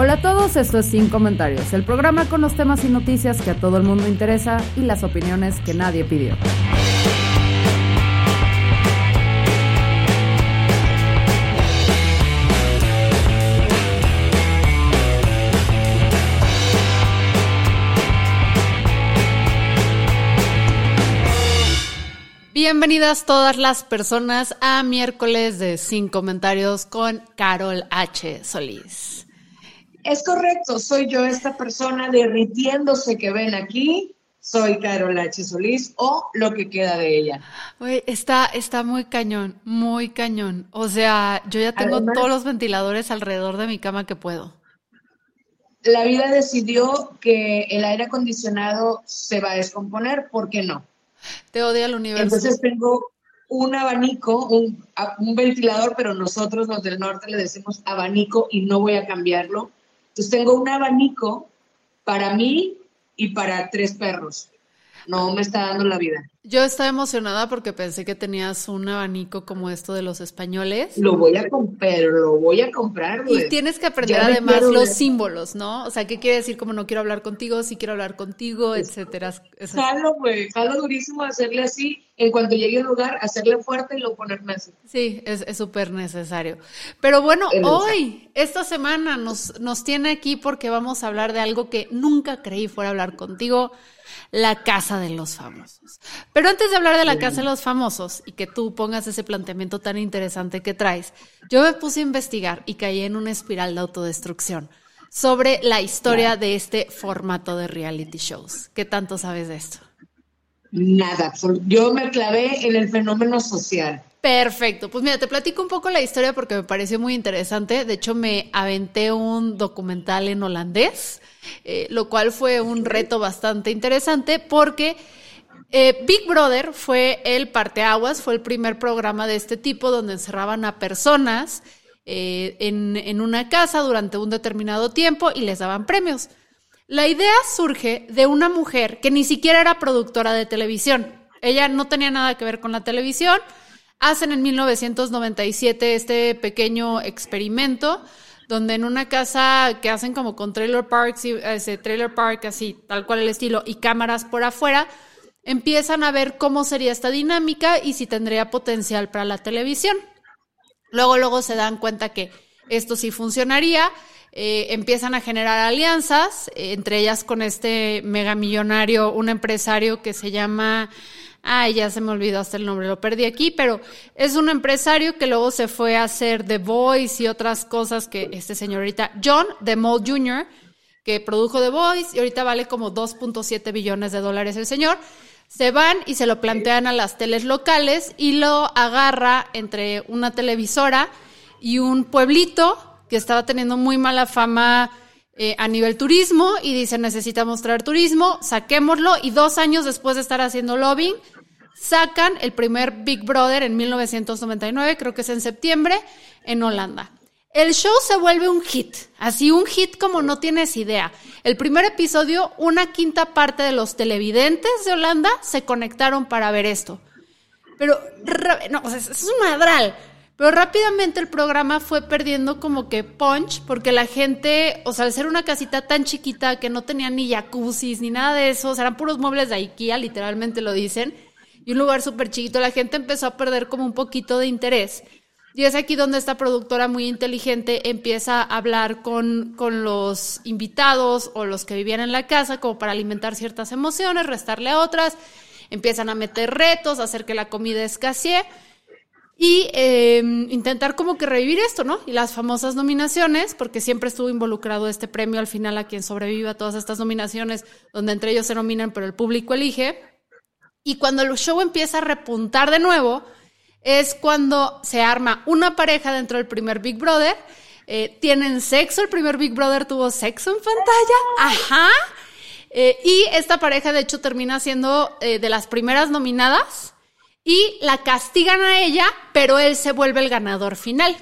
Hola a todos, esto es Sin Comentarios, el programa con los temas y noticias que a todo el mundo interesa y las opiniones que nadie pidió. Bienvenidas todas las personas a miércoles de Sin Comentarios con Carol H. Solís. Es correcto, soy yo esta persona derritiéndose que ven aquí. Soy Carol H. Solís o lo que queda de ella. Oye, está, está muy cañón, muy cañón. O sea, yo ya tengo Además- todos los ventiladores alrededor de mi cama que puedo. La vida decidió que el aire acondicionado se va a descomponer, ¿por qué no? Te odia el universo. Entonces tengo un abanico, un ventilador, pero nosotros los del norte le decimos abanico y no voy a cambiarlo. Entonces tengo un abanico para mí y para tres perros. No me está dando la vida. Yo estaba emocionada porque pensé que tenías un abanico como esto de los españoles. Lo voy a comprar, lo voy a comprar, Y güey. tienes que aprender Ya además los símbolos, ¿no? O sea, ¿qué quiere decir como no quiero hablar contigo, sí quiero hablar contigo, etcétera? Eso- Jalo, güey, jalo durísimo hacerle así, en cuanto llegue al lugar, hacerle fuerte y luego ponerme así. Sí, es súper necesario. Pero bueno, hoy, esta semana, nos, nos tiene aquí porque vamos a hablar de algo que nunca creí fuera hablar contigo, la casa de los famosos. Pero antes de hablar de la casa de los famosos y que tú pongas ese planteamiento tan interesante que traes, yo me puse a investigar y caí en una espiral de autodestrucción sobre la historia de este formato de reality shows. ¿Qué tanto sabes de esto? Nada, yo me clavé en el fenómeno social. Perfecto, pues mira, te platico un poco la historia porque me pareció muy interesante. De hecho, me aventé un documental en holandés, eh, lo cual fue un reto bastante interesante porque eh, Big Brother fue el parteaguas, fue el primer programa de este tipo donde encerraban a personas eh, en, en una casa durante un determinado tiempo y les daban premios. La idea surge de una mujer que ni siquiera era productora de televisión. Ella no tenía nada que ver con la televisión. Hacen en 1997 este pequeño experimento donde en una casa que hacen como con trailer parks, ese trailer park así, tal cual el estilo, y cámaras por afuera, empiezan a ver cómo sería esta dinámica y si tendría potencial para la televisión. Luego, luego se dan cuenta que esto sí funcionaría. eh, empiezan a generar alianzas, eh, entre ellas con este megamillonario, un empresario que se llama, ay, ya se me olvidó hasta el nombre, lo perdí aquí, pero es un empresario que luego se fue a hacer The Voice y otras cosas que este señor ahorita, John de Mole Jr., que produjo The Voice y ahorita vale como 2.7 billones de dólares el señor. Se van y se lo plantean a las teles locales y lo agarra entre una televisora y un pueblito que estaba teniendo muy mala fama eh, a nivel turismo y dice necesitamos traer turismo, saquémoslo y dos años después de estar haciendo lobbying, sacan el primer Big Brother en 1999, creo que es en septiembre, en Holanda. El show se vuelve un hit, así un hit como no tienes idea. El primer episodio, una quinta parte de los televidentes de Holanda se conectaron para ver esto. Pero, no, es un madral. Pero rápidamente el programa fue perdiendo como que punch, porque la gente, o sea, al ser una casita tan chiquita que no tenía ni jacuzzis ni nada de eso, eran puros muebles de IKEA, literalmente lo dicen, y un lugar súper chiquito, la gente empezó a perder como un poquito de interés. Y es aquí donde esta productora muy inteligente empieza a hablar con, con los invitados o los que vivían en la casa como para alimentar ciertas emociones, restarle a otras, empiezan a meter retos, hacer que la comida escasee y eh, intentar como que revivir esto, ¿no? Y las famosas nominaciones, porque siempre estuvo involucrado este premio al final a quien sobrevive a todas estas nominaciones, donde entre ellos se nominan, pero el público elige. Y cuando el show empieza a repuntar de nuevo, es cuando se arma una pareja dentro del primer Big Brother, eh, tienen sexo, el primer Big Brother tuvo sexo en pantalla, ajá, eh, y esta pareja de hecho termina siendo eh, de las primeras nominadas y la castigan a ella, pero él se vuelve el ganador final.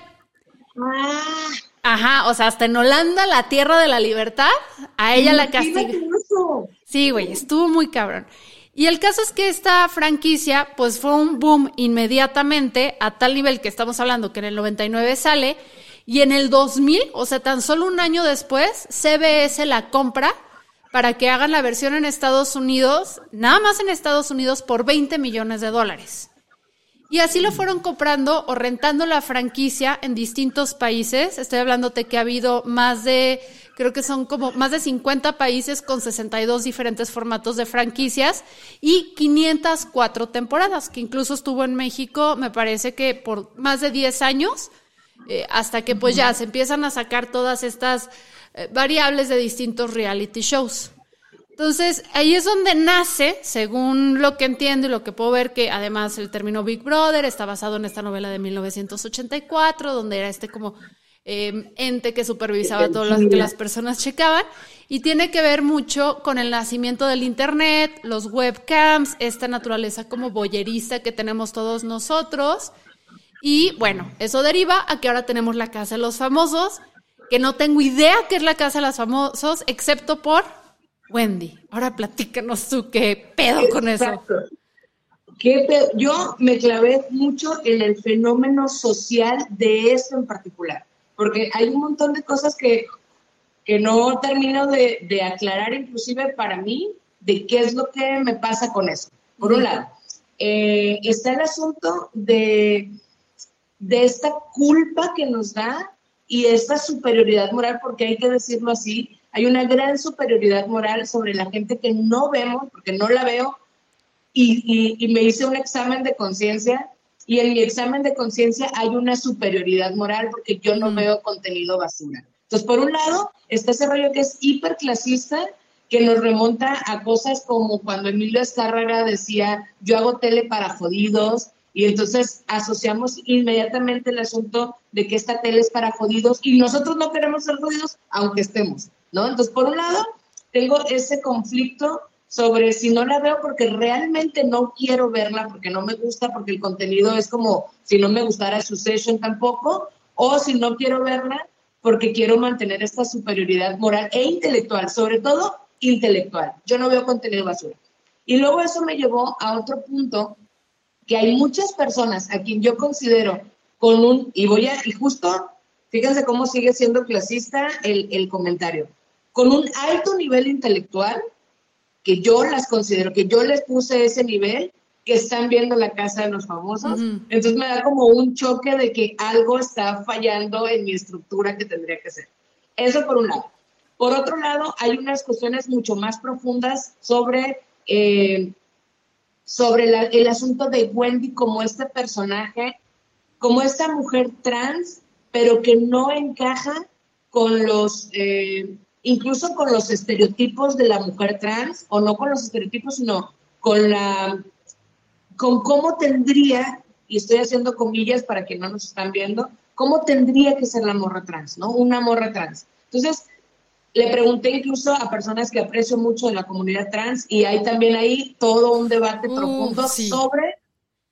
Ah. Ajá, o sea, hasta en Holanda, la tierra de la libertad, a ella la castigan. Sí, güey, estuvo muy cabrón. Y el caso es que esta franquicia, pues fue un boom inmediatamente, a tal nivel que estamos hablando que en el 99 sale, y en el 2000, o sea, tan solo un año después, CBS la compra para que hagan la versión en Estados Unidos, nada más en Estados Unidos, por 20 millones de dólares. Y así lo fueron comprando o rentando la franquicia en distintos países. Estoy hablándote que ha habido más de, creo que son como más de 50 países con 62 diferentes formatos de franquicias y 504 temporadas, que incluso estuvo en México, me parece que por más de 10 años, eh, hasta que pues ya se empiezan a sacar todas estas eh, variables de distintos reality shows. Entonces, ahí es donde nace, según lo que entiendo y lo que puedo ver, que además el término Big Brother está basado en esta novela de 1984, donde era este como em, ente que supervisaba todo lo que las personas checaban, y tiene que ver mucho con el nacimiento del Internet, los webcams, esta naturaleza como boyerista que tenemos todos nosotros. Y bueno, eso deriva a que ahora tenemos la Casa de los Famosos, que no tengo idea qué es la Casa de los Famosos, excepto por Wendy, ahora platícanos tú qué pedo con eso. ¿Qué Yo me clavé mucho en el fenómeno social de esto en particular, porque hay un montón de cosas que, que no termino de, aclarar, inclusive para mí, de qué es lo que me pasa con eso. Por un lado, eh, está el asunto de, de esta culpa que nos da y esta superioridad moral, porque hay que decirlo así, hay una gran superioridad moral sobre la gente que no vemos, porque no la veo, y, me hice un examen de conciencia y en mi examen de conciencia hay una superioridad moral porque yo no mm. veo contenido basura. Entonces, por un lado, está ese rollo que es hiperclasista, que nos remonta a cosas como cuando Emilio Escárraga decía, yo hago tele para jodidos, y entonces asociamos inmediatamente el asunto de que esta tele es para jodidos y nosotros no queremos ser jodidos aunque estemos. ¿No? Entonces, por un lado, tengo ese conflicto sobre si no la veo porque realmente no quiero verla, porque no me gusta, porque el contenido es como si no me gustara su session tampoco, o si no quiero verla porque quiero mantener esta superioridad moral e intelectual, sobre todo intelectual. Yo no veo contenido basura. Y luego eso me llevó a otro punto, que hay muchas personas a quien yo considero con un, y voy a, y justo Fíjense cómo sigue siendo clasista el, comentario. Con un alto nivel intelectual, que yo las considero, que yo les puse ese nivel, que están viendo la casa de los famosos. Entonces me da como un choque de que algo está fallando en mi estructura que tendría que ser. Eso por un lado. Por otro lado, hay unas cuestiones mucho más profundas sobre, eh, sobre el asunto de Wendy como este personaje, como esta mujer trans pero que no encaja con los, eh, incluso con los estereotipos de la mujer trans, o no con los estereotipos, sino con la, con cómo tendría, y estoy haciendo comillas para que no nos están viendo, cómo tendría que ser la morra trans, ¿no? Una morra trans. Entonces, le pregunté incluso a personas que aprecio mucho de la comunidad trans y hay también ahí todo un debate profundo sobre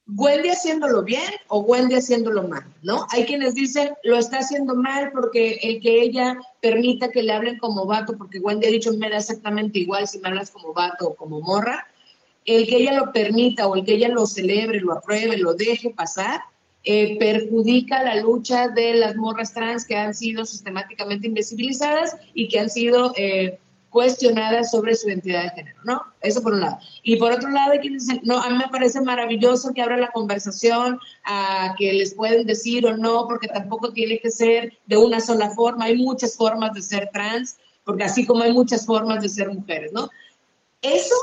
Wendy haciéndolo bien o Wendy haciéndolo mal, ¿no? Hay quienes dicen lo está haciendo mal porque el que ella permita que le hablen como vato, porque Wendy ha dicho me da exactamente igual si me hablas como vato o como morra, el que ella lo permita o el que ella lo celebre, lo apruebe, lo deje pasar, eh, perjudica la lucha de las morras trans que han sido sistemáticamente invisibilizadas y que han sido eh, cuestionadas sobre su identidad de género, ¿no? Eso por un lado. Y por otro lado, hay quienes dicen, no, a mí me parece maravilloso que abra la conversación, a que les pueden decir o no, porque tampoco tiene que ser de una sola forma, hay muchas formas de ser trans, porque así como hay muchas formas de ser mujeres, ¿no? Eso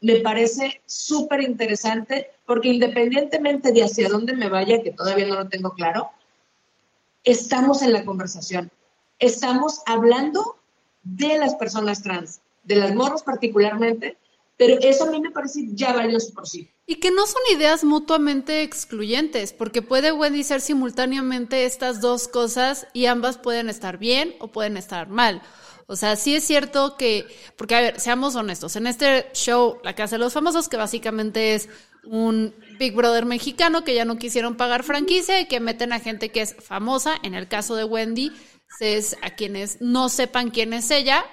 me parece súper interesante, porque independientemente de hacia dónde me vaya, que todavía no lo tengo claro, estamos en la conversación, estamos hablando de las personas trans, de las morras particularmente, pero eso a mí me parece ya valioso por sí. Y que no son ideas mutuamente excluyentes, porque puede Wendy ser simultáneamente estas dos cosas y ambas pueden estar bien o pueden estar mal. O sea, sí es cierto que, porque a ver, seamos honestos, en este show, La Casa de los Famosos, que básicamente es un Big Brother mexicano que ya no quisieron pagar franquicia y que meten a gente que es famosa, en el caso de Wendy, es a quienes no sepan quién es ella,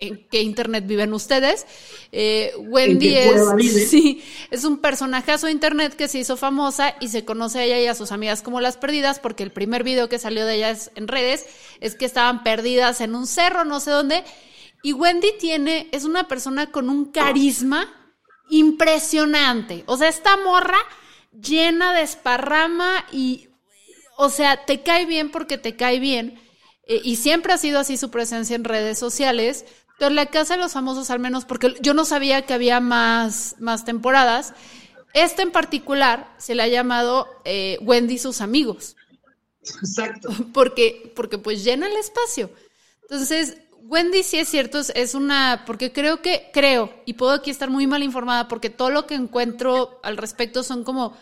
en qué internet viven ustedes. Eh, Wendy es, sí, es un personajazo de internet que se hizo famosa y se conoce a ella y a sus amigas como las perdidas, porque el primer video que salió de ellas en redes es que estaban perdidas en un cerro, no sé dónde. Y Wendy tiene, es una persona con un carisma impresionante. O sea, esta morra llena de esparrama y, o sea, te cae bien porque te cae bien. Eh, y siempre ha sido así su presencia en redes sociales. Pero la Casa de los Famosos, al menos, porque yo no sabía que había más, más temporadas, esta en particular se le ha llamado eh, Wendy y sus amigos. Exacto. Porque, porque pues llena el espacio. Entonces, Wendy sí es cierto, es una, porque creo que, creo, y puedo aquí estar muy mal informada, porque todo lo que encuentro al respecto son como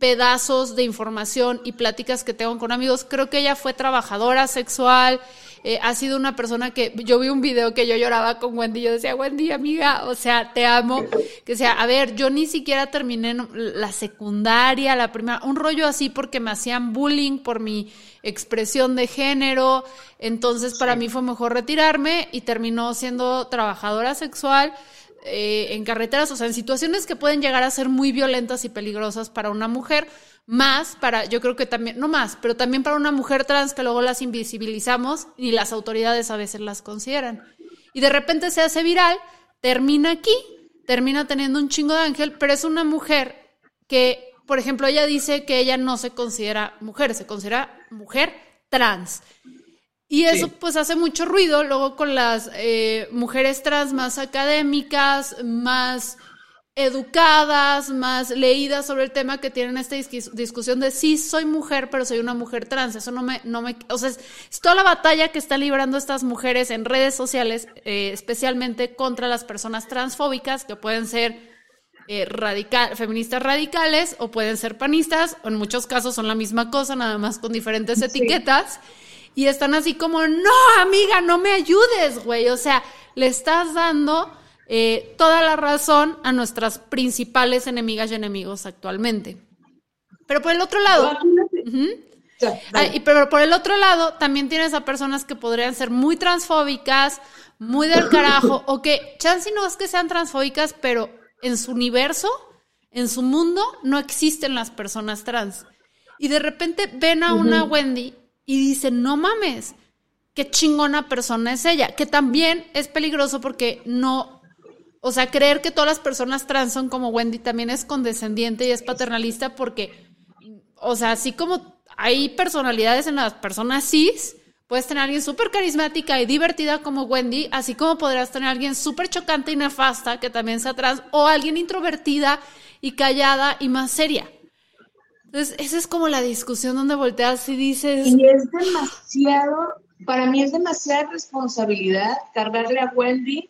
pedazos de información y pláticas que tengo con amigos. Creo que ella fue trabajadora sexual, eh, ha sido una persona que yo vi un video que yo lloraba con Wendy, yo decía, Wendy, amiga, o sea, te amo, que sea, a ver, yo ni siquiera terminé la secundaria, la primera, un rollo así porque me hacían bullying por mi expresión de género, entonces para mí fue mejor retirarme y terminó siendo trabajadora sexual. Eh, en carreteras, o sea, en situaciones que pueden llegar a ser muy violentas y peligrosas para una mujer, más para, yo creo que también, no más, pero también para una mujer trans que luego las invisibilizamos y las autoridades a veces las consideran. Y de repente se hace viral, termina aquí, termina teniendo un chingo de ángel, pero es una mujer que, por ejemplo, ella dice que ella no se considera mujer, se considera mujer trans. Y eso pues hace mucho ruido luego con las eh, mujeres trans más académicas, más educadas, más leídas sobre el tema que tienen esta discusión de sí soy mujer, pero soy una mujer trans. Eso no me, no me, o sea, es, toda la batalla que están librando estas mujeres en redes sociales, eh, especialmente contra las personas transfóbicas, que pueden ser eh, radical, feministas radicales o pueden ser panistas, o en muchos casos son la misma cosa, nada más con diferentes etiquetas. Y están así como, no, amiga, no me ayudes, güey. O sea, le estás dando eh, toda la razón a nuestras principales enemigas y enemigos actualmente. Pero por el otro lado, y pero por el otro lado, también tienes a personas que podrían ser muy transfóbicas, muy del carajo, o que chance no es que sean transfóbicas, pero en su universo, en su mundo, no existen las personas trans. Y de repente ven a una Wendy y dicen, no mames, qué chingona persona es ella, que también es peligroso porque no o sea, creer que todas las personas trans son como Wendy también es condescendiente y es paternalista porque, o sea, así como hay personalidades en las personas cis, puedes tener a alguien súper carismática y divertida como Wendy, así como podrás tener a alguien súper chocante y nefasta que también sea trans, o alguien introvertida y callada y más seria. Entonces, esa es como la discusión donde volteas y dices... Y es demasiado, para mí es demasiada responsabilidad cargarle a Wendy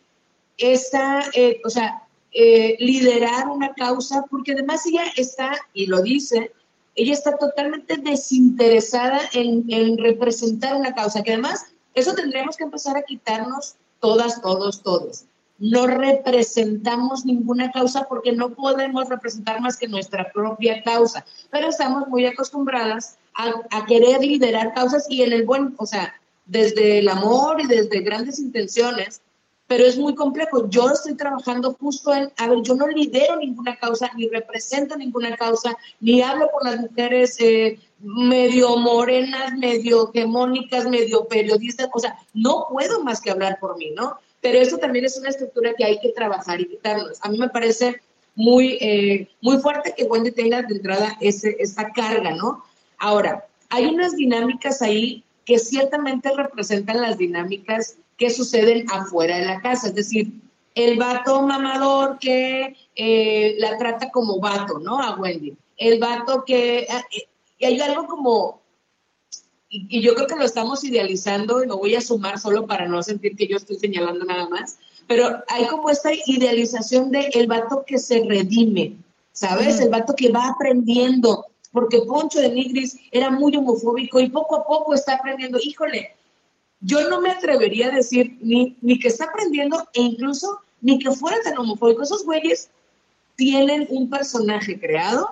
esa, eh, o sea, eh, liderar una causa, porque además ella está, y lo dice, ella está totalmente desinteresada en, en, representar una causa, que además eso tendríamos que empezar a quitarnos todas, todos, todos. No representamos ninguna causa porque no podemos representar más que nuestra propia causa, pero estamos muy acostumbradas a, querer liderar causas y en el buen, o sea, desde el amor y desde grandes intenciones, pero es muy complejo. Yo estoy trabajando justo en, a ver, yo no lidero ninguna causa, ni represento ninguna causa, ni hablo con las mujeres eh, medio morenas, medio hegemónicas, medio periodistas, o sea, no puedo más que hablar por mí, ¿no? Pero eso también es una estructura que hay que trabajar y quitarnos. A mí me parece muy, eh, muy fuerte que Wendy tenga de entrada ese, esta carga, ¿no? Ahora, hay unas dinámicas ahí que ciertamente representan las dinámicas que suceden afuera de la casa. Es decir, el vato mamador que eh, la trata como vato, ¿no? A Wendy. El vato que... Eh, y hay algo como... y, yo creo que lo estamos idealizando y me voy a sumar solo para no sentir que yo estoy señalando nada más, pero hay como esta idealización de el vato que se redime, ¿sabes? El vato que va aprendiendo, porque Poncho de Nigris era muy homofóbico y poco a poco está aprendiendo. Híjole, yo no me atrevería a decir ni, ni que está aprendiendo e incluso ni que fuera tan homofóbico. Esos güeyes tienen un personaje creado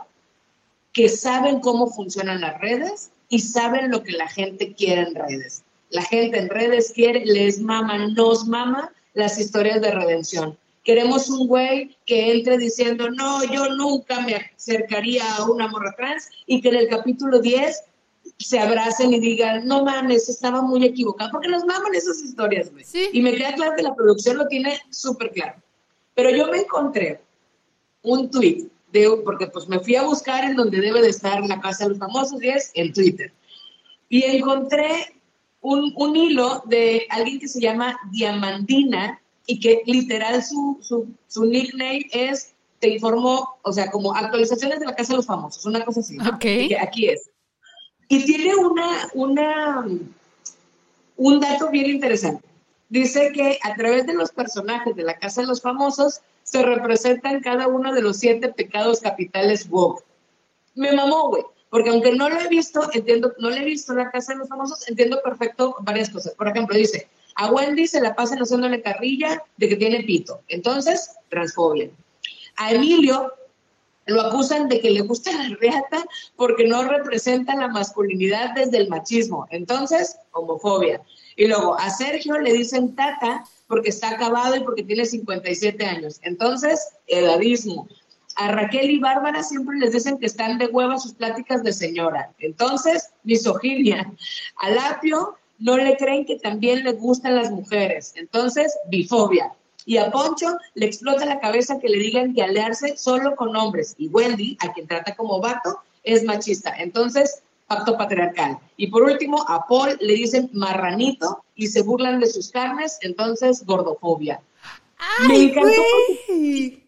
que saben cómo funcionan las redes y saben lo que la gente quiere en redes. La gente en redes quiere, les mama, nos mama las historias de redención. Queremos un güey que entre diciendo, no, yo nunca me acercaría a una morra trans y que en el capítulo 10 se abracen y digan, no mames, estaba muy equivocado, porque nos maman esas historias, güey. Y me queda claro que la producción lo tiene súper claro. Pero yo me encontré un tweet de, porque pues me fui a buscar en donde debe de estar la casa de los famosos y es el Twitter. Y encontré un, un hilo de alguien que se llama Diamandina y que literal su, su, su nickname es, te informo, o sea, como actualizaciones de la casa de los famosos, una cosa así. aquí es. Y tiene una, una, un dato bien interesante. Dice que a través de los personajes de la Casa de los Famosos se representan cada uno de los siete pecados capitales woke. Me mamó, güey, porque aunque no lo he visto, entiendo, no le he visto la Casa de los Famosos, entiendo perfecto varias cosas. Por ejemplo, dice, a Wendy se la pasan haciéndole carrilla de que tiene pito. Entonces, transfobia. A Emilio lo acusan de que le gusta la reata porque no representa la masculinidad desde el machismo. Entonces, homofobia. Y luego a Sergio le dicen tata porque está acabado y porque tiene 57 años. Entonces, edadismo. A Raquel y Bárbara siempre les dicen que están de hueva sus pláticas de señora. Entonces, misoginia. A Lapio no le creen que también le gustan las mujeres. Entonces, bifobia. Y a Poncho le explota la cabeza que le digan que alearse solo con hombres. Y Wendy, a quien trata como vato, es machista. Entonces, pacto patriarcal. Y por último, a Paul le dicen marranito y se burlan de sus carnes, entonces gordofobia. Ay, Me encantó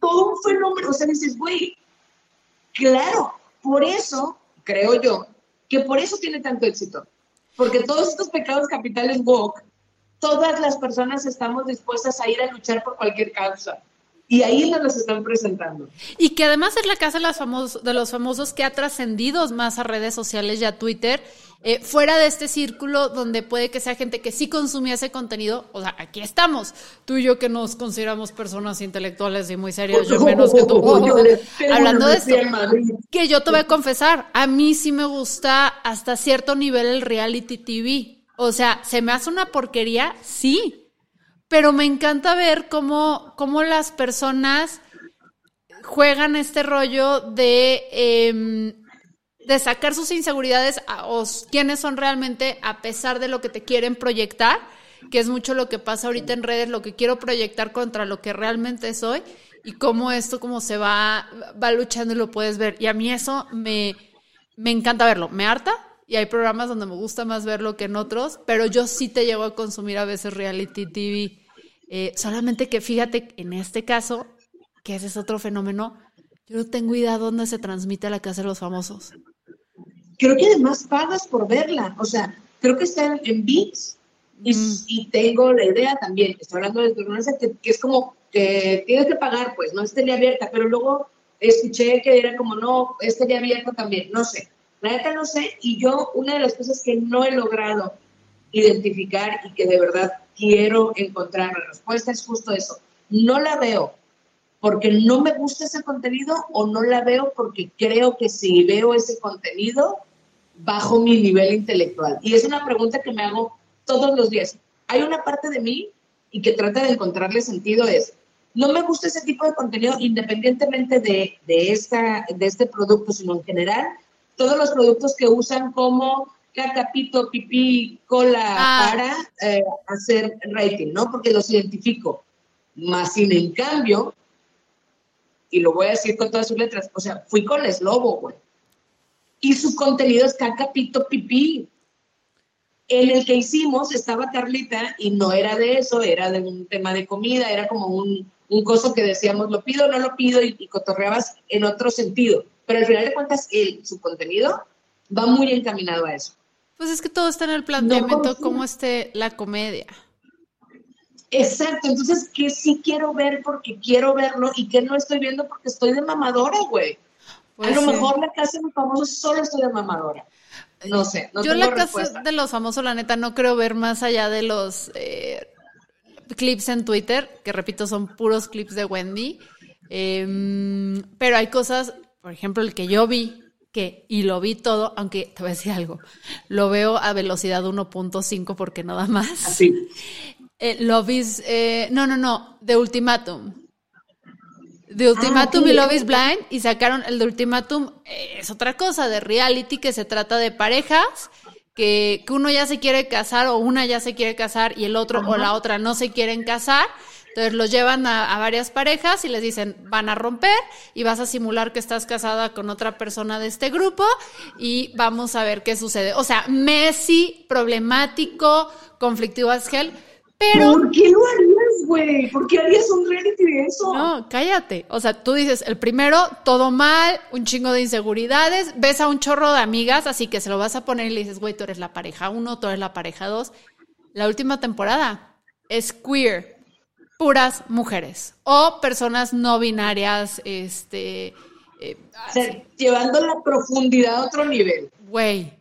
todo un fenómeno. O sea, dices, güey, claro, por eso, creo yo, que por eso tiene tanto éxito. Porque todos estos pecados capitales woke todas las personas estamos dispuestas a ir a luchar por cualquier causa. Y ahí nos las están presentando. Y que además es la casa de, los de los famosos que ha trascendido más a redes sociales y a Twitter, eh, fuera de este círculo donde puede que sea gente que sí consumía ese contenido. O sea, aquí estamos, tú y yo que nos consideramos personas intelectuales y muy serias, yo menos que tú. hablando de esto, que yo te voy a confesar, a mí sí me gusta hasta cierto nivel el reality TV. O sea, ¿se me hace una porquería? Sí. Pero me encanta ver cómo, cómo las personas juegan este rollo de, em, sacar sus inseguridades o quiénes son realmente a pesar de lo que te quieren proyectar, que es mucho lo que pasa ahorita en redes, lo que quiero proyectar contra lo que realmente soy y cómo esto como se va, va luchando y lo puedes ver. Y a mí eso me, me encanta verlo. Me harta, y hay programas donde me gusta más verlo que en otros, pero yo sí te llego a consumir a veces reality TV. Eh, solamente que fíjate, en este caso, que ese es otro fenómeno, yo no tengo idea dónde se transmite la casa de los famosos. Creo que además pagas por verla, o sea, creo que está en, VIX y, mm. y, tengo la idea también, estoy hablando de que, que es como que tienes que pagar, pues, no es tele abierta, pero luego escuché que era como, no, es tele abierta también, no sé. La neta no sé, y yo una de las cosas que no he logrado identificar y que de verdad quiero encontrar la respuesta es justo eso. No la veo porque no me gusta ese contenido o no la veo porque creo que si veo ese contenido bajo mi nivel intelectual. Y es una pregunta que me hago todos los días. Hay una parte de mí y que trata de encontrarle sentido es, no me gusta ese tipo de contenido independientemente de, de, esta, de este producto, sino en general, todos los productos que usan como cacapito, pipí, cola ah. para eh, hacer rating, ¿no? Porque los identifico. Más sin en cambio, y lo voy a decir con todas sus letras, o sea, fui con el Lobo, güey. Y su contenido es cacapito, pipí. En el que hicimos estaba Carlita y no era de eso, era de un tema de comida, era como un, un coso que decíamos, lo pido, no lo pido, y, y cotorreabas en otro sentido pero al final de cuentas, el, su contenido va muy encaminado a eso. Pues es que todo está en el planteamiento, cómo esté la comedia. Exacto, entonces que sí quiero ver porque quiero verlo y que no estoy viendo porque estoy de mamadora, güey. a lo mejor la casa de los famosos solo estoy de mamadora. No sé, no Yo la casa de los famosos, la neta, no creo ver más allá de los eh, clips en Twitter, que repito, son puros clips de Wendy. Em, pero hay cosas, por ejemplo, el que yo vi, que, y lo vi todo, aunque te voy a decir algo, lo veo a velocidad 1.5 porque nada más. Así. Eh, lo vi, eh, no, no, no, de Ultimatum. De Ultimatum y Love is Blind y sacaron el de Ultimatum, eh, es otra cosa, de reality que se trata de parejas que, uno ya se quiere casar o una ya se quiere casar y el otro o la otra no se quieren casar. Entonces los llevan a, varias parejas y les dicen, van a romper y vas a simular que estás casada con otra persona de este grupo y vamos a ver qué sucede. O sea, Messi, problemático, conflictivo as hell, pero... ¿Por qué lo harías, güey? ¿Por qué harías un reality de eso? No, cállate. O sea, tú dices, el primero, todo mal, un chingo de inseguridades, ves a un chorro de amigas, así que se lo vas a poner y le dices, güey, tú eres la pareja uno, tú eres la pareja dos. La última temporada es queer, puras mujeres o personas no binarias, este... Eh, llevando la profundidad a otro nivel. Güey,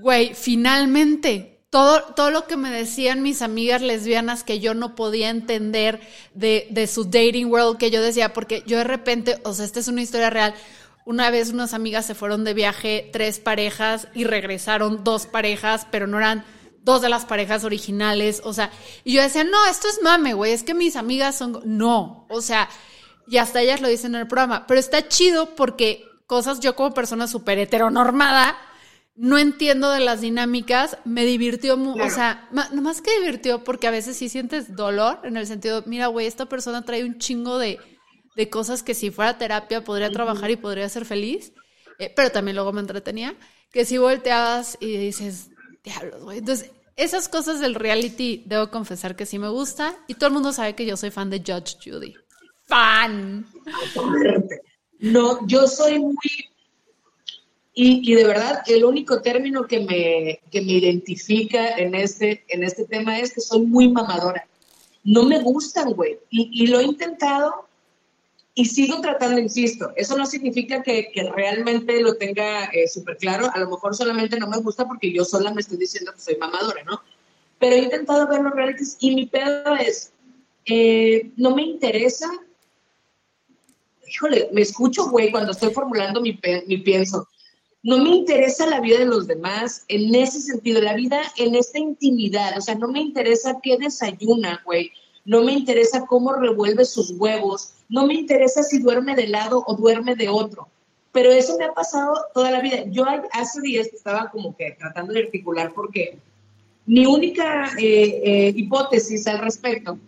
güey, finalmente todo, todo lo que me decían mis amigas lesbianas que yo no podía entender de, de su dating world, que yo decía, porque yo de repente, o sea, esta es una historia real. Una vez unas amigas se fueron de viaje, tres parejas, y regresaron dos parejas, pero no eran dos de las parejas originales. O sea, y yo decía, no, esto es mame, güey, es que mis amigas son. No, o sea, y hasta ellas lo dicen en el programa. Pero está chido porque cosas yo como persona súper heteronormada no entiendo de las dinámicas, me divirtió, mucho, o sea, no más que divirtió, porque a veces sí sientes dolor en el sentido, mira, güey, esta persona trae un chingo de, cosas que si fuera terapia podría trabajar y podría ser feliz, eh, pero también luego me entretenía, que si volteabas y dices, diablos, güey. Entonces, esas cosas del reality, debo confesar que sí me gusta, y todo el mundo sabe que yo soy fan de Judge Judy. ¡Fan! No, yo soy muy y, de verdad, el único término que me, que me identifica en este, en este tema es que soy muy mamadora. No me gustan, güey. Y, lo he intentado y sigo tratando, insisto. Eso no significa que, que realmente lo tenga eh, súper claro. A lo mejor solamente no me gusta porque yo sola me estoy diciendo que soy mamadora, ¿no? Pero he intentado ver los realities y mi pedo es, eh, no me interesa. Híjole, me escucho, güey, cuando estoy formulando mi, mi pienso no me interesa la vida de los demás en ese sentido, la vida en esta intimidad, o sea, no me interesa qué desayuna, güey, no me interesa cómo revuelve sus huevos, no me interesa si duerme de lado o duerme de otro, pero eso me ha pasado toda la vida. Yo hace días estaba como que tratando de articular porque mi única eh, eh, hipótesis al respecto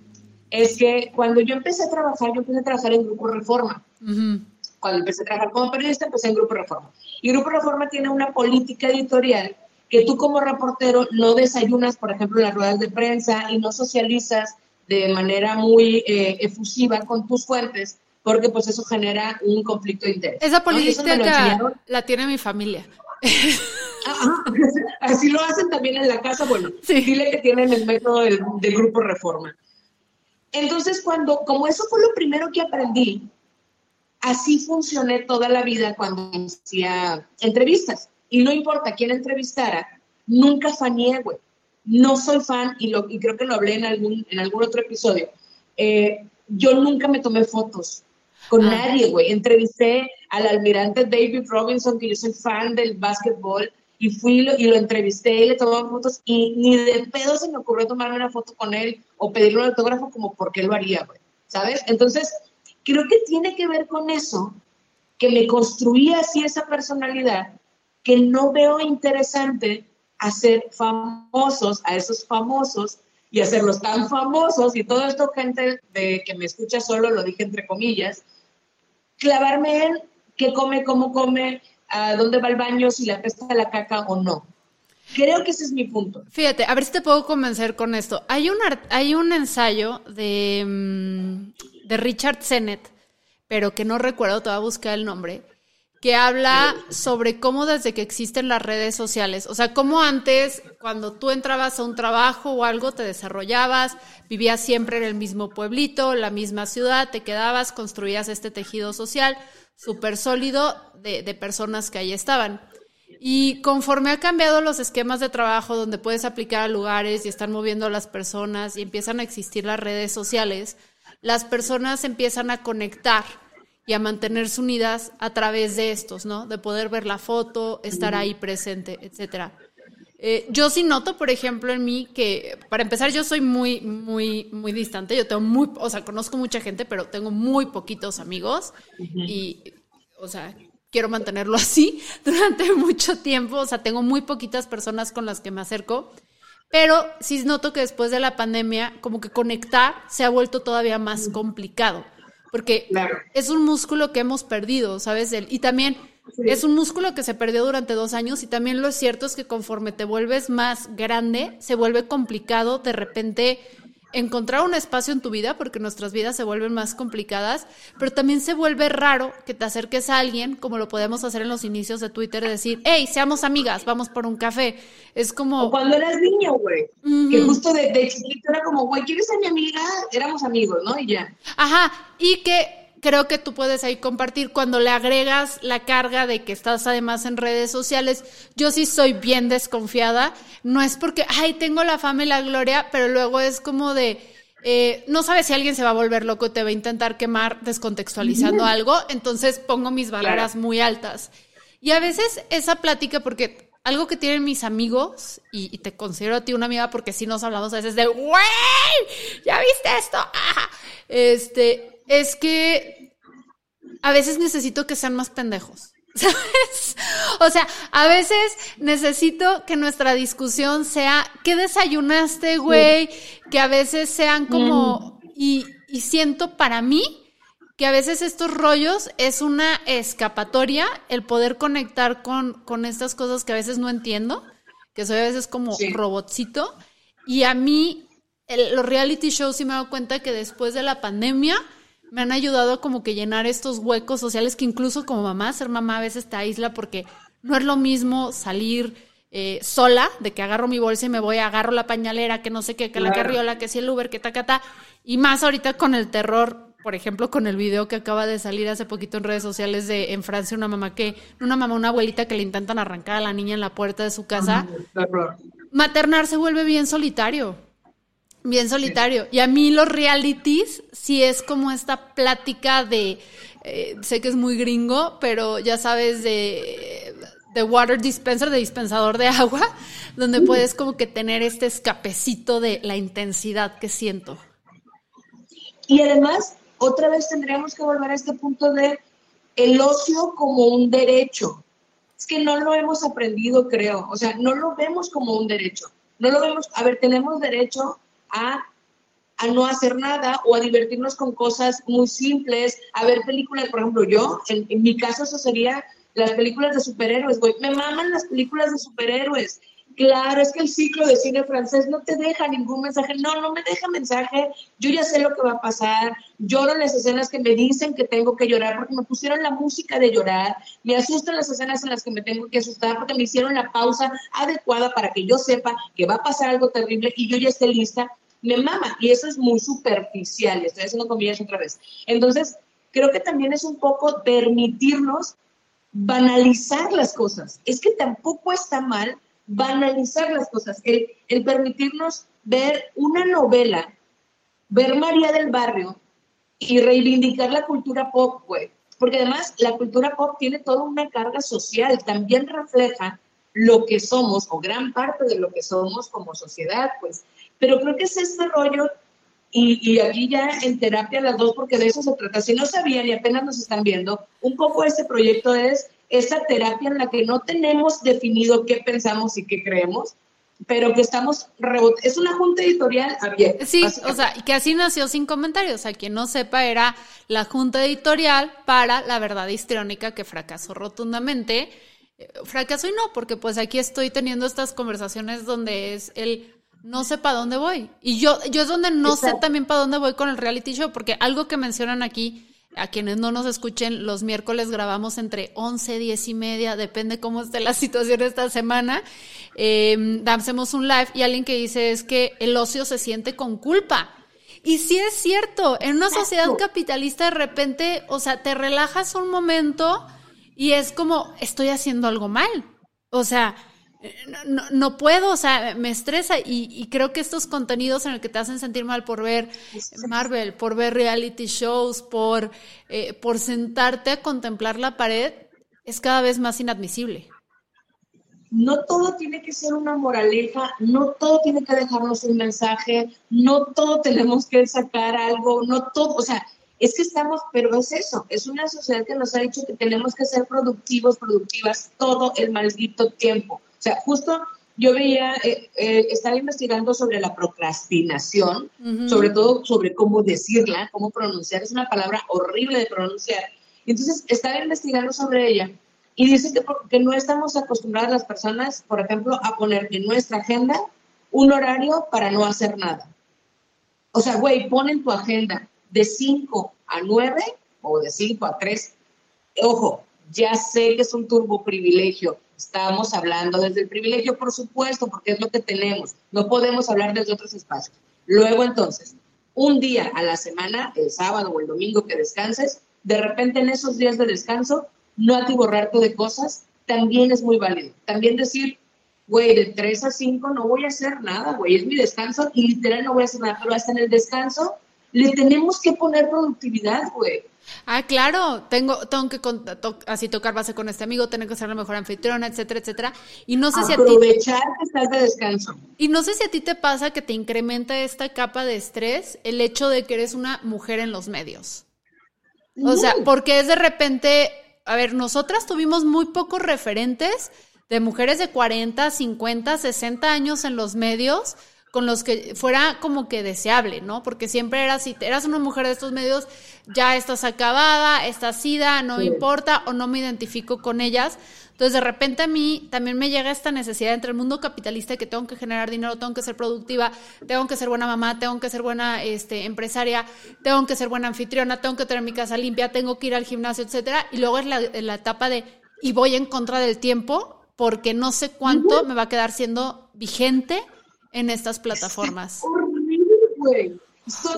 es que cuando yo empecé a trabajar, yo empecé a trabajar en Grupo Reforma cuando empecé a trabajar como periodista, empecé en Grupo Reforma. Y Grupo Reforma tiene una política editorial que tú como reportero no desayunas, por ejemplo, las ruedas de prensa y no socializas de manera muy eh, efusiva con tus fuentes, porque pues eso genera un conflicto de interés. Esa política la tiene mi familia. Así lo hacen también en la casa, bueno, dile que tienen el método del, del Grupo Reforma. Entonces, cuando, como eso fue lo primero que aprendí, así funcioné toda la vida cuando hacía entrevistas. Y no importa quién entrevistara, nunca faneé, güey. No soy fan, y, lo, y creo que lo hablé en algún, en algún otro episodio. Eh, yo nunca me tomé fotos con ah. nadie, güey. Entrevisté al almirante David Robinson, que yo soy fan del básquetbol, y fui y lo entrevisté y le tomaba fotos, y ni de pedo se me ocurrió tomarme una foto con él o pedirle un autógrafo como porque lo haría, güey. ¿Sabes? Entonces, creo que tiene que ver con eso, que me construía así esa personalidad, que no veo interesante hacer famosos a esos famosos y hacerlos tan famosos, y todo esto, gente de que me escucha solo, lo dije entre comillas, clavarme en qué come, cómo come, a dónde va el baño, si la pesta la caca o no. Creo que ese es mi punto. Fíjate, a ver si te puedo convencer con esto. Hay un, hay un ensayo de, mm, de Richard Sennett, pero que no recuerdo, te voy a buscar el nombre, que habla sobre cómo desde que existen las redes sociales, o sea, cómo antes, cuando tú entrabas a un trabajo o algo, te desarrollabas, vivías siempre en el mismo pueblito, la misma ciudad, te quedabas, construías este tejido social súper sólido de, de personas que ahí estaban. Y conforme ha cambiado los esquemas de trabajo donde puedes aplicar a lugares y están moviendo a las personas y empiezan a existir las redes sociales, las personas empiezan a conectar y a mantenerse unidas a través de estos, ¿no? De poder ver la foto, estar ahí presente, etcétera. Eh, yo sí noto, por ejemplo, en mí que, para empezar, yo soy muy, muy, muy distante. Yo tengo muy, o sea, conozco mucha gente, pero tengo muy poquitos amigos. Y, o sea, quiero mantenerlo así durante mucho tiempo. O sea, tengo muy poquitas personas con las que me acerco. Pero sí noto que después de la pandemia, como que conectar se ha vuelto todavía más complicado porque es un músculo que hemos perdido, ¿sabes? Y también es un músculo que se perdió durante dos años y también lo cierto es que conforme te vuelves más grande, se vuelve complicado de repente encontrar un espacio en tu vida, porque nuestras vidas se vuelven más complicadas, pero también se vuelve raro que te acerques a alguien, como lo podemos hacer en los inicios de Twitter, de decir, hey, seamos amigas, vamos por un café. Es como... O cuando eras niño, güey, que justo de, de chiquito era como, güey, ¿quieres ser mi amiga? Éramos amigos, ¿no? Y ya. Ajá, y que creo que tú puedes ahí compartir cuando le agregas la carga de que estás además en redes sociales. Yo sí soy bien desconfiada. No es porque, ay, tengo la fama y la gloria, pero luego es como de, eh, no sabes si alguien se va a volver loco, te va a intentar quemar descontextualizando algo, entonces pongo mis barreras muy altas. Y a veces esa plática, porque algo que tienen mis amigos, y, te considero a ti una amiga porque sí nos hablamos a veces de, güey, ¿ya viste esto? Este, es que a veces necesito que sean más pendejos. ¿Sabes? O sea, a veces necesito que nuestra discusión sea, ¿qué desayunaste, güey? Que a veces sean como, y, y siento para mí que a veces estos rollos es una escapatoria, el poder conectar con, con estas cosas que a veces no entiendo, que soy a veces como robotcito. Y a mí, los reality shows sí me he dado cuenta que después de la pandemia, me han ayudado como que llenar estos huecos sociales que incluso como mamá, ser mamá a veces te aísla porque no es lo mismo salir eh, sola, de que agarro mi bolsa y me voy, agarro la pañalera, que no sé qué, que la carriola, que si el Uber, que tacata, y más ahorita con el terror, por ejemplo, con el video que acaba de salir hace poquito en redes sociales de en Francia una mamá que, una mamá, una abuelita que le intentan arrancar a la niña en la puerta de su casa. Maternar se vuelve bien solitario. Bien solitario. Y a mí los realities sí es como esta plática de, eh, sé que es muy gringo, pero ya sabes, de, de water dispenser, de dispensador de agua, donde puedes como que tener este escapecito de la intensidad que siento. Y además, otra vez tendríamos que volver a este punto de el ocio como un derecho. Es que no lo hemos aprendido, creo. O sea, no lo vemos como un derecho. No lo vemos, a ver, tenemos derecho a, no hacer nada o a divertirnos con cosas muy simples, a ver películas, por ejemplo, yo, en, en mi caso eso sería las películas de superhéroes, me maman las películas de superhéroes, Claro, es que el ciclo de cine francés no te deja ningún mensaje. No, no me deja mensaje. Yo ya sé lo que va a pasar. Lloro en las escenas que me dicen que tengo que llorar porque me pusieron la música de llorar. Me asustan las escenas en las que me tengo que asustar porque me hicieron la pausa adecuada para que yo sepa que va a pasar algo terrible y yo ya esté lista. Me mama. Y eso es muy superficial. Estoy haciendo comillas otra vez. Entonces, creo que también es un poco permitirnos banalizar las cosas. Es que tampoco está mal banalizar las cosas, el, el permitirnos ver una novela, ver María del Barrio y reivindicar la cultura pop, güey. Porque además la cultura pop tiene toda una carga social, también refleja lo que somos o gran parte de lo que somos como sociedad, pues. Pero creo que es este rollo, y, y, aquí ya en terapia las dos, porque de eso se trata. Si no sabían y apenas nos están viendo, un poco este proyecto es esa terapia en la que no tenemos definido qué pensamos y qué creemos, pero que estamos Es una junta editorial abierta. Sí, o sea, que así nació sin comentarios. A quien no sepa, era la junta editorial para la verdad histriónica que fracasó rotundamente. Eh, fracasó y no, porque pues aquí estoy teniendo estas conversaciones donde es el no sé para dónde voy. Y yo, yo es donde no sé también para dónde voy con el reality show, porque algo que mencionan aquí A quienes no nos escuchen, los miércoles grabamos entre 11, 10 y media, depende cómo esté la situación esta semana. Eh, hacemos un live y alguien que dice es que el ocio se siente con culpa. Y sí es cierto, en una sociedad capitalista de repente, o sea, te relajas un momento y es como, estoy haciendo algo mal. O sea, no, no, puedo, o sea, me estresa y, creo que estos contenidos en el que te hacen sentir mal por ver Marvel, por ver reality shows, por, eh, por sentarte a contemplar la pared, es cada vez más inadmisible. No todo tiene que ser una moraleja, no todo tiene que dejarnos un mensaje, no todo tenemos que sacar algo, no todo, o sea, es que estamos, pero es eso, es una sociedad que nos ha dicho que tenemos que ser productivos, productivas todo el maldito tiempo. O sea, justo yo veía, eh, eh, estaba investigando sobre la procrastinación, sobre todo sobre cómo decirla, cómo pronunciar, es una palabra horrible de pronunciar. entonces estaba investigando sobre ella y dice que, que no estamos acostumbradas las personas, por ejemplo, a poner en nuestra agenda un horario para no hacer nada. O sea, güey, pon en tu agenda de 5 a 9 o de 5 a 3. Ojo, ya sé que es un turbo privilegio. Estamos hablando desde el privilegio, por supuesto, porque es lo que tenemos. No podemos hablar desde otros espacios. Luego, entonces, un día a la semana, el sábado o el domingo que descanses, de repente en esos días de descanso, no atiborrarte de cosas, también es muy válido. También decir, güey, de 3 a 5 no voy a hacer nada, güey, es mi descanso y literal no voy a hacer nada, pero hasta en el descanso le tenemos que poner productividad, güey. Ah, claro, tengo, tengo que así tocar base con este amigo, tengo que ser la mejor anfitriona, etcétera, etcétera. Y no sé si a ti. Aprovechar que estás de descanso. Y no sé si a ti te pasa que te incrementa esta capa de estrés el hecho de que eres una mujer en los medios. O sea, porque es de repente, a ver, nosotras tuvimos muy pocos referentes de mujeres de 40, 50, 60 años en los medios con los que fuera como que deseable, ¿no? Porque siempre era, si eras una mujer de estos medios, ya estás acabada, estás sida, no importa o no me identifico con ellas. Entonces, de repente a mí también me llega esta necesidad entre el mundo capitalista que tengo que generar dinero, tengo que ser productiva, tengo que ser buena mamá, tengo que ser buena este, empresaria, tengo que ser buena anfitriona, tengo que tener mi casa limpia, tengo que ir al gimnasio, etcétera. Y luego es la, la etapa de, y voy en contra del tiempo porque no sé cuánto me va a quedar siendo vigente en estas plataformas. Es horrible, güey.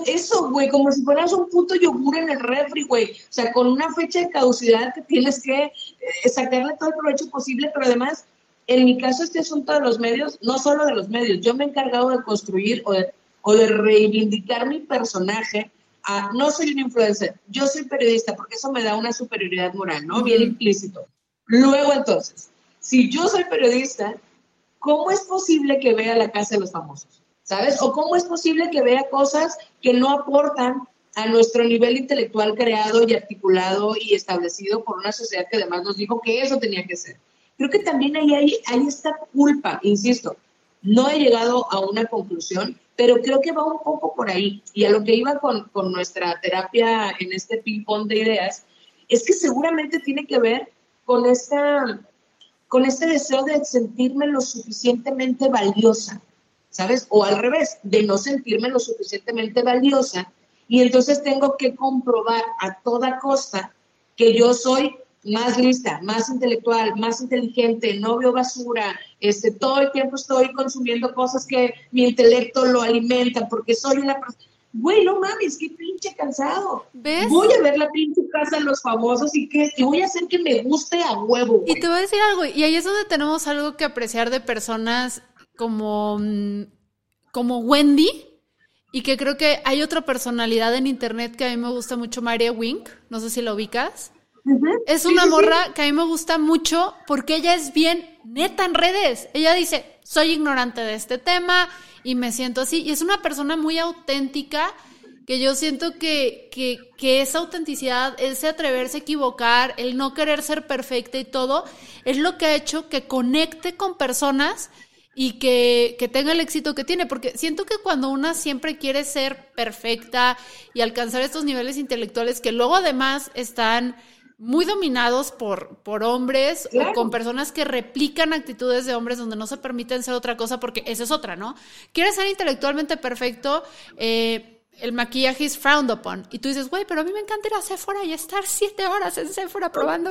Eso, güey, como si fueras un puto yogur en el refri, güey. O sea, con una fecha de caducidad que tienes que eh, sacarle todo el provecho posible, pero además, en mi caso, este asunto de los medios, no solo de los medios, yo me he encargado de construir o de, o de reivindicar mi personaje. A, no soy un influencer, yo soy periodista, porque eso me da una superioridad moral, ¿no? Bien implícito. Luego, entonces, si yo soy periodista, ¿cómo es posible que vea la casa de los famosos? ¿Sabes? O cómo es posible que vea cosas que no aportan a nuestro nivel intelectual creado y articulado y establecido por una sociedad que además nos dijo que eso tenía que ser. Creo que también ahí hay, esta culpa, insisto, no he llegado a una conclusión, pero creo que va un poco por ahí. Y a lo que iba con, con nuestra terapia en este ping-pong de ideas, es que seguramente tiene que ver con esta con este deseo de sentirme lo suficientemente valiosa, ¿sabes? O al revés, de no sentirme lo suficientemente valiosa y entonces tengo que comprobar a toda costa que yo soy más lista, más intelectual, más inteligente, no veo basura, este, todo el tiempo estoy consumiendo cosas que mi intelecto lo alimenta porque soy una persona güey, no mames, qué pinche cansado. ¿Ves? Voy a ver la pinche casa de los famosos y que voy a hacer que me guste a huevo. Y te voy a decir algo, y ahí es donde tenemos algo que apreciar de personas como, mm, como Wendy. Y que creo que hay otra personalidad en internet que a mí me gusta mucho, María Wink. No sé si la ubicas. Es una morra que a mí me gusta mucho porque ella es bien neta en redes. Ella dice, soy ignorante de este tema y me siento así. Y es una persona muy auténtica que yo siento que, que, esa autenticidad, ese atreverse a equivocar, el no querer ser perfecta y todo, es lo que ha hecho que conecte con personas y que, que, tenga el éxito que tiene, porque siento que cuando una siempre quiere ser perfecta y alcanzar estos niveles intelectuales que luego además están muy dominados por, por hombres o con personas que replican actitudes de hombres donde no se permiten ser otra cosa, porque esa es otra, ¿no? Quieres ser intelectualmente perfecto, eh, el maquillaje es frowned upon. Y tú dices, güey, pero a mí me encanta ir a Sephora y estar siete horas en Sephora probando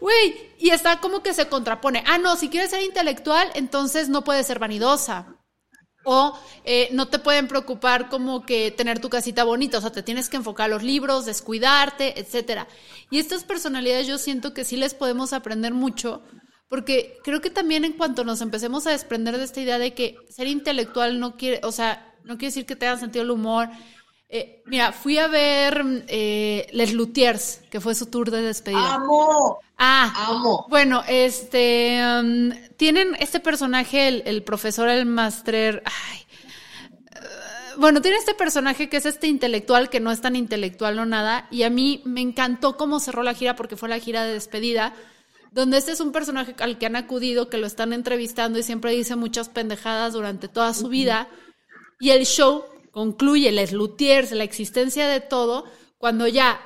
Güey, y está como que se contrapone. Ah, no, si quieres ser intelectual, entonces no puedes ser vanidosa. O eh, no te pueden preocupar como que tener tu casita bonita, o sea, te tienes que enfocar a los libros, descuidarte, etcétera. Y estas personalidades yo siento que sí les podemos aprender mucho, porque creo que también en cuanto nos empecemos a desprender de esta idea de que ser intelectual no quiere, o sea, no quiere decir que tengan sentido el humor. Eh, mira, fui a ver eh, Les Luthiers, que fue su tour de despedida. ¡Amo! Ah, amo. Bueno, este, um, tienen este personaje, el, profesor, el master, ay, uh, bueno, tiene este personaje que es este intelectual, que no es tan intelectual o nada, y a mí me encantó cómo cerró la gira porque fue la gira de despedida, donde este es un personaje al que han acudido, que lo están entrevistando y siempre dice muchas pendejadas durante toda su vida. Y el show concluye, les luthiers, la existencia de todo, cuando ya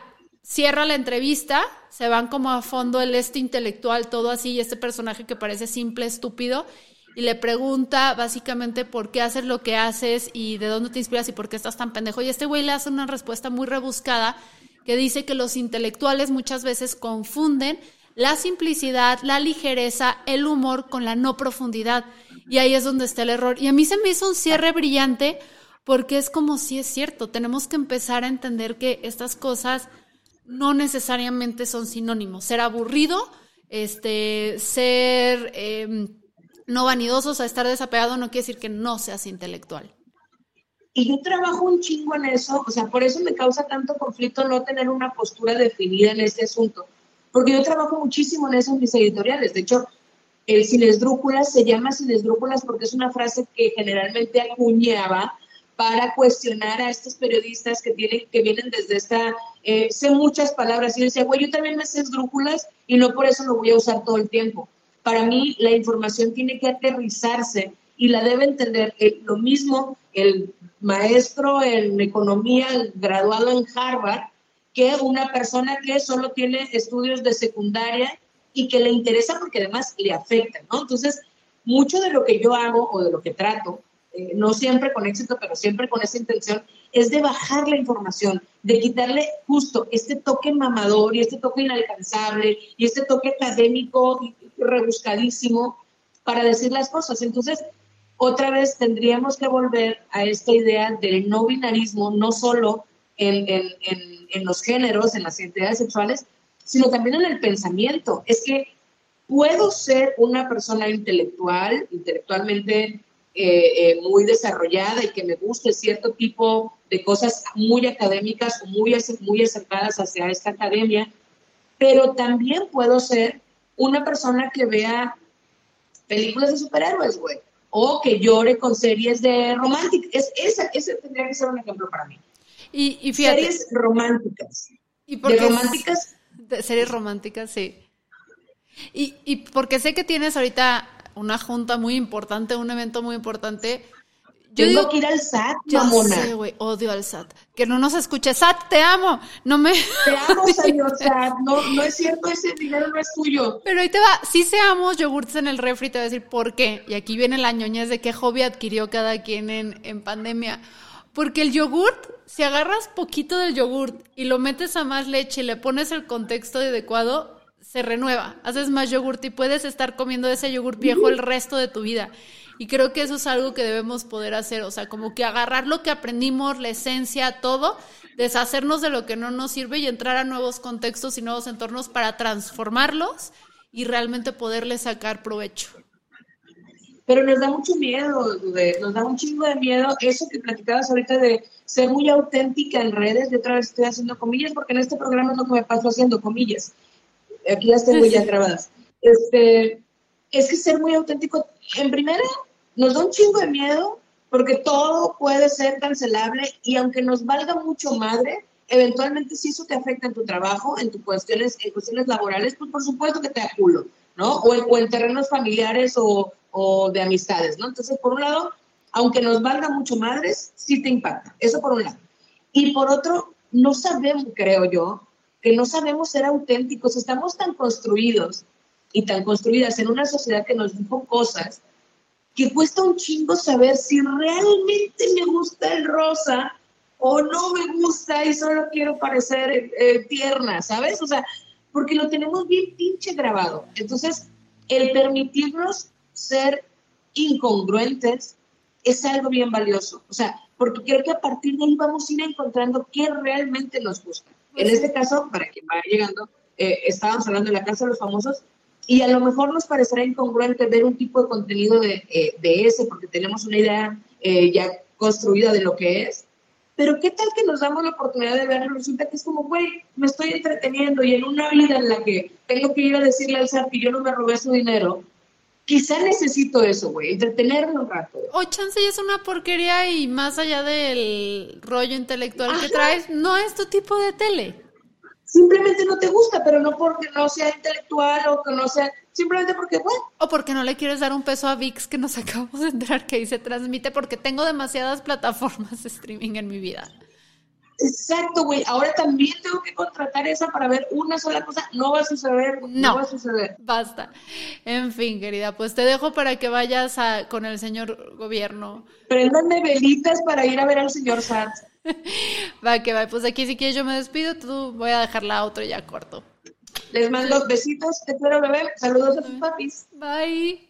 cierra la entrevista, se van como a fondo el este intelectual, todo así, y este personaje que parece simple, estúpido, y le pregunta básicamente por qué haces lo que haces y de dónde te inspiras y por qué estás tan pendejo. Y este güey le hace una respuesta muy rebuscada que dice que los intelectuales muchas veces confunden la simplicidad, la ligereza, el humor con la no profundidad. Y ahí es donde está el error. Y a mí se me hizo un cierre brillante porque es como si es cierto, tenemos que empezar a entender que estas cosas no necesariamente son sinónimos. Ser aburrido, este, ser em, no vanidoso, o sea, estar desapegado no quiere decir que no seas intelectual. Y yo trabajo un chingo en eso, o sea, por eso me causa tanto conflicto no tener una postura definida en este asunto, porque yo trabajo muchísimo en eso en mis editoriales. De hecho, el sin esdrújulas se llama sin esdrújulas porque es una frase que generalmente acuñaba para cuestionar a estos periodistas que, tienen, que vienen desde esta, eh, sé muchas palabras, y yo decía, güey, yo también me sé esdrújulas y no por eso lo voy a usar todo el tiempo. Para mí la información tiene que aterrizarse y la debe entender eh, lo mismo el maestro en economía graduado en Harvard que una persona que solo tiene estudios de secundaria y que le interesa porque además le afecta, ¿no? Entonces, mucho de lo que yo hago o de lo que trato, eh, no siempre con éxito, pero siempre con esa intención, es de bajar la información, de quitarle justo este toque mamador y este toque inalcanzable y este toque académico rebuscadísimo para decir las cosas. Entonces, otra vez tendríamos que volver a esta idea del no binarismo, no solo en, en, en, en los géneros, en las identidades sexuales, sino también en el pensamiento. Es que puedo ser una persona intelectual, intelectualmente eh, eh, muy desarrollada y que me guste cierto tipo de cosas muy académicas muy, muy acercadas hacia esta academia, pero también puedo ser una persona que vea películas de superhéroes, güey, o que llore con series de románticas. ese, ese tendría que ser un ejemplo para mí. Y, series románticas. ¿Y de románticas series románticas, sí. Y, y porque sé que tienes ahorita una junta muy importante, un evento muy importante. Yo Tengo que ir al SAT, ya sé, güey, odio al SAT. Que no nos escuche. SAT, te amo. No me... Te amo, señor SAT. No, no es cierto, ese dinero no es tuyo. Pero ahí te va. Si seamos yogurts en el refri, te voy a decir por qué. Y aquí viene la ñoñez de qué hobby adquirió cada quien en, en pandemia. Porque el yogurt, si agarras poquito del yogurt y lo metes a más leche y le pones el contexto adecuado, se renueva. Haces más yogurt y puedes estar comiendo ese yogurt viejo el resto de tu vida. Y creo que eso es algo que debemos poder hacer. O sea, como que agarrar lo que aprendimos, la esencia, todo, deshacernos de lo que no nos sirve y entrar a nuevos contextos y nuevos entornos para transformarlos y realmente poderle sacar provecho pero nos da mucho miedo, nos da un chingo de miedo eso que platicabas ahorita de ser muy auténtica en redes, de otra vez estoy haciendo comillas, porque en este programa es lo que me paso haciendo comillas, aquí las tengo ya grabadas, este, es que ser muy auténtico, en primera, nos da un chingo de miedo, porque todo puede ser cancelable, y aunque nos valga mucho madre, eventualmente si eso te afecta en tu trabajo, en tus cuestiones, en cuestiones laborales, pues por supuesto que te da culo, ¿no? O en, o en terrenos familiares o o de amistades, ¿no? Entonces, por un lado, aunque nos valga mucho madres, sí te impacta. Eso por un lado. Y por otro, no sabemos, creo yo, que no sabemos ser auténticos. Estamos tan construidos y tan construidas en una sociedad que nos dijo cosas que cuesta un chingo saber si realmente me gusta el rosa o no me gusta y solo quiero parecer eh, tierna, ¿sabes? O sea, porque lo tenemos bien pinche grabado. Entonces, el permitirnos ser incongruentes es algo bien valioso. O sea, porque creo que a partir de ahí vamos a ir encontrando qué realmente nos gusta. En este caso, para quien vaya llegando, eh, estábamos hablando de la Casa de los Famosos y a lo mejor nos parecerá incongruente ver un tipo de contenido de, eh, de ese porque tenemos una idea eh, ya construida de lo que es. Pero qué tal que nos damos la oportunidad de verlo, resulta que es como, güey, me estoy entreteniendo y en una vida en la que tengo que ir a decirle al SAT que yo no me robé su dinero, quizá necesito eso, güey, entretenerme un rato. O chance es una porquería y más allá del rollo intelectual que traes, no es tu tipo de tele. Simplemente no te gusta, pero no porque no sea intelectual o que no sea, simplemente porque, bueno. O porque no le quieres dar un peso a VIX que nos acabamos de entrar que ahí se transmite porque tengo demasiadas plataformas de streaming en mi vida. Exacto, güey. Ahora también tengo que contratar esa para ver una sola cosa. No va a suceder. No, va a suceder. Basta. En fin, querida, pues te dejo para que vayas a, con el señor gobierno. Préndanme velitas para ir a ver al señor Sanz. va, que va. Pues aquí si quieres yo me despido. Tú voy a dejar la otra ya corto. Les mando besitos. Te quiero, bebé. Saludos a tus papis. Bye.